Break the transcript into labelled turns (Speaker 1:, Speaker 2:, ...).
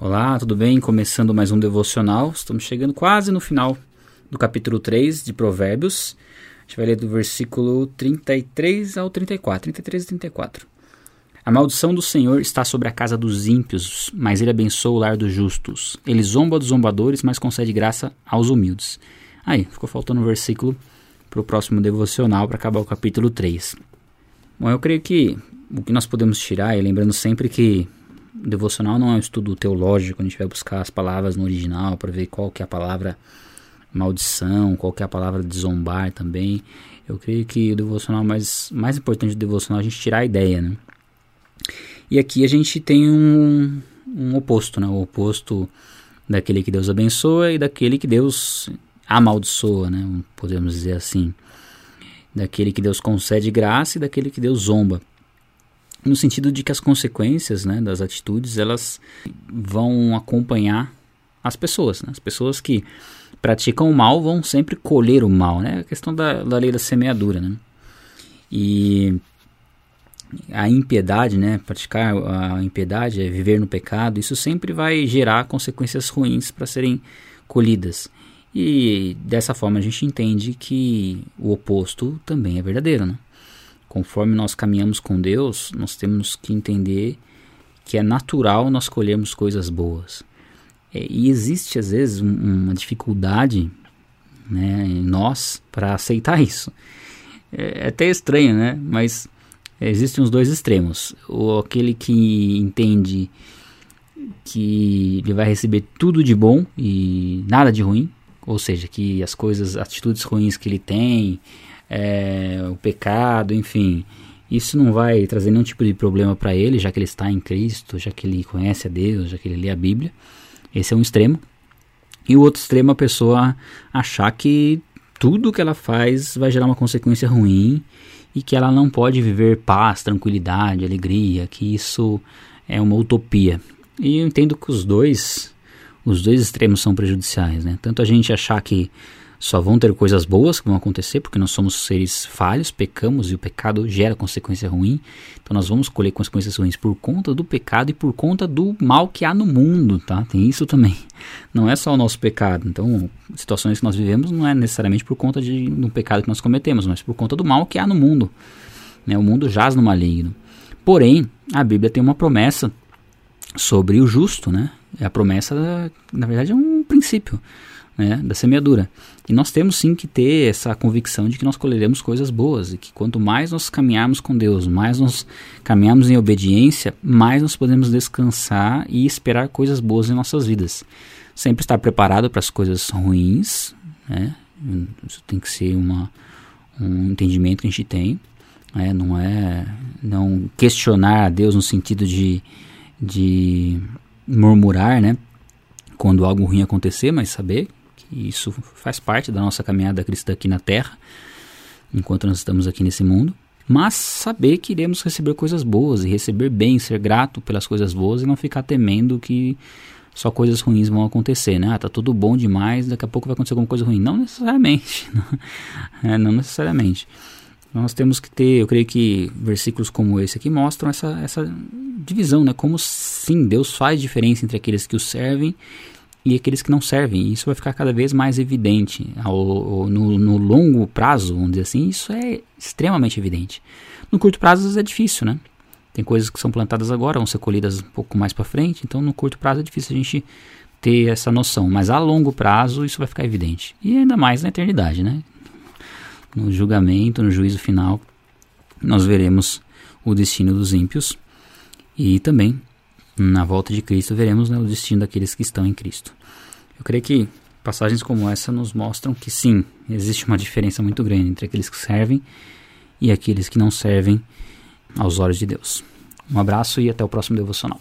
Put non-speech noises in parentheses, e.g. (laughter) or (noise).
Speaker 1: Olá, tudo bem? Começando mais um devocional. Estamos chegando quase no final do capítulo 3 de Provérbios. A gente vai ler do versículo 33 ao 34, 33 e 34. A maldição do Senhor está sobre a casa dos ímpios, mas ele abençoa o lar dos justos. Ele zomba dos zombadores, mas concede graça aos humildes. Aí, ficou faltando um versículo para o próximo devocional para acabar o capítulo 3. Bom, eu creio que o que nós podemos tirar, e lembrando sempre que devocional não é um estudo teológico, a gente vai buscar as palavras no original para ver qual que é a palavra maldição, qual que é a palavra de zombar também. Eu creio que o devocional mais, mais importante do devocional é a gente tirar a ideia, né? E aqui a gente tem um, um oposto, né? O oposto daquele que Deus abençoa e daquele que Deus amaldiçoa, né? Podemos dizer assim. Daquele que Deus concede graça e daquele que Deus zomba no sentido de que as consequências né, das atitudes elas vão acompanhar as pessoas. Né? As pessoas que praticam o mal vão sempre colher o mal. Né? A questão da, da lei da semeadura. Né? E a impiedade, né, praticar a impiedade, é viver no pecado, isso sempre vai gerar consequências ruins para serem colhidas. E dessa forma a gente entende que o oposto também é verdadeiro, né? Conforme nós caminhamos com Deus, nós temos que entender que é natural nós colhermos coisas boas. É, e existe às vezes um, uma dificuldade né, em nós para aceitar isso. É, é até estranho, né? Mas existem os dois extremos. O aquele que entende que ele vai receber tudo de bom e nada de ruim, ou seja, que as coisas, atitudes ruins que ele tem, é, o pecado, enfim. Isso não vai trazer nenhum tipo de problema para ele, já que ele está em Cristo, já que ele conhece a Deus, já que ele lê a Bíblia. Esse é um extremo. E o outro extremo, a pessoa achar que tudo que ela faz vai gerar uma consequência ruim e que ela não pode viver paz, tranquilidade, alegria, que isso é uma utopia. E eu entendo que os dois, os dois extremos são prejudiciais, né? Tanto a gente achar que só vão ter coisas boas que vão acontecer, porque nós somos seres falhos, pecamos e o pecado gera consequência ruim. Então nós vamos colher consequências ruins por conta do pecado e por conta do mal que há no mundo, tá? Tem isso também. (laughs) Não é só o nosso pecado. Então, situações que nós vivemos não é necessariamente por conta de um pecado que nós cometemos, mas por conta do mal que há no mundo. Né? O mundo jaz no maligno. Porém, a Bíblia tem uma promessa sobre o justo, né? A promessa, na verdade, é um princípio né, da semeadura. E nós temos sim que ter essa convicção de que nós colheremos coisas boas e que quanto mais nós caminharmos com Deus, mais nós caminharmos em obediência, mais nós podemos descansar e esperar coisas boas em nossas vidas. Sempre estar preparado para as coisas ruins, né? Isso tem que ser uma, um entendimento que a gente tem. Né? Não é não questionar a Deus no sentido de, de murmurar, né? Quando algo ruim acontecer, mas saber e isso faz parte da nossa caminhada cristã aqui na Terra, enquanto nós estamos aqui nesse mundo. Mas saber que iremos receber coisas boas e receber bem, ser grato pelas coisas boas e não ficar temendo que só coisas ruins vão acontecer, né? Ah, tá tudo bom demais, daqui a pouco vai acontecer alguma coisa ruim. Não necessariamente. (laughs) é, não necessariamente. Nós temos que ter, eu creio que versículos como esse aqui mostram essa, essa divisão, né? Como sim, Deus faz diferença entre aqueles que o servem e aqueles que não servem. Isso vai ficar cada vez mais evidente. Ao, no, no, longo prazo, vamos dizer assim, isso é extremamente evidente. No curto prazo é difícil, né? Tem coisas que são plantadas agora, vão ser colhidas um pouco mais para frente, então no curto prazo é difícil a gente ter essa noção. Mas a longo prazo isso vai ficar evidente. E ainda mais na eternidade, né? No julgamento, no juízo final, nós veremos o destino dos ímpios e também na volta de Cristo, veremos né, o destino daqueles que estão em Cristo. Eu creio que passagens como essa nos mostram que sim, existe uma diferença muito grande entre aqueles que servem e aqueles que não servem aos olhos de Deus. Um abraço e até o próximo devocional.